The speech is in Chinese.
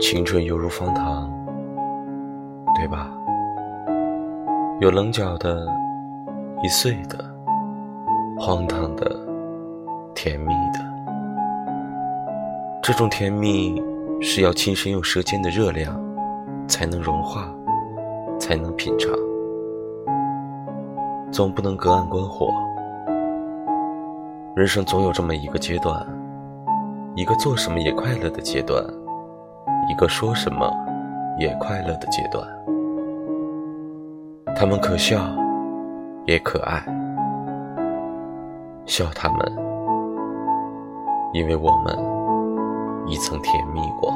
青春犹如方糖，对吧？有棱角的，易碎的，荒唐的，甜蜜的。这种甜蜜是要亲身用舌尖的热量才能融化，才能品尝。总不能隔岸观火。人生总有这么一个阶段，一个做什么也快乐的阶段。一个说什么也快乐的阶段，他们可笑，也可爱。笑他们，因为我们已曾甜蜜过。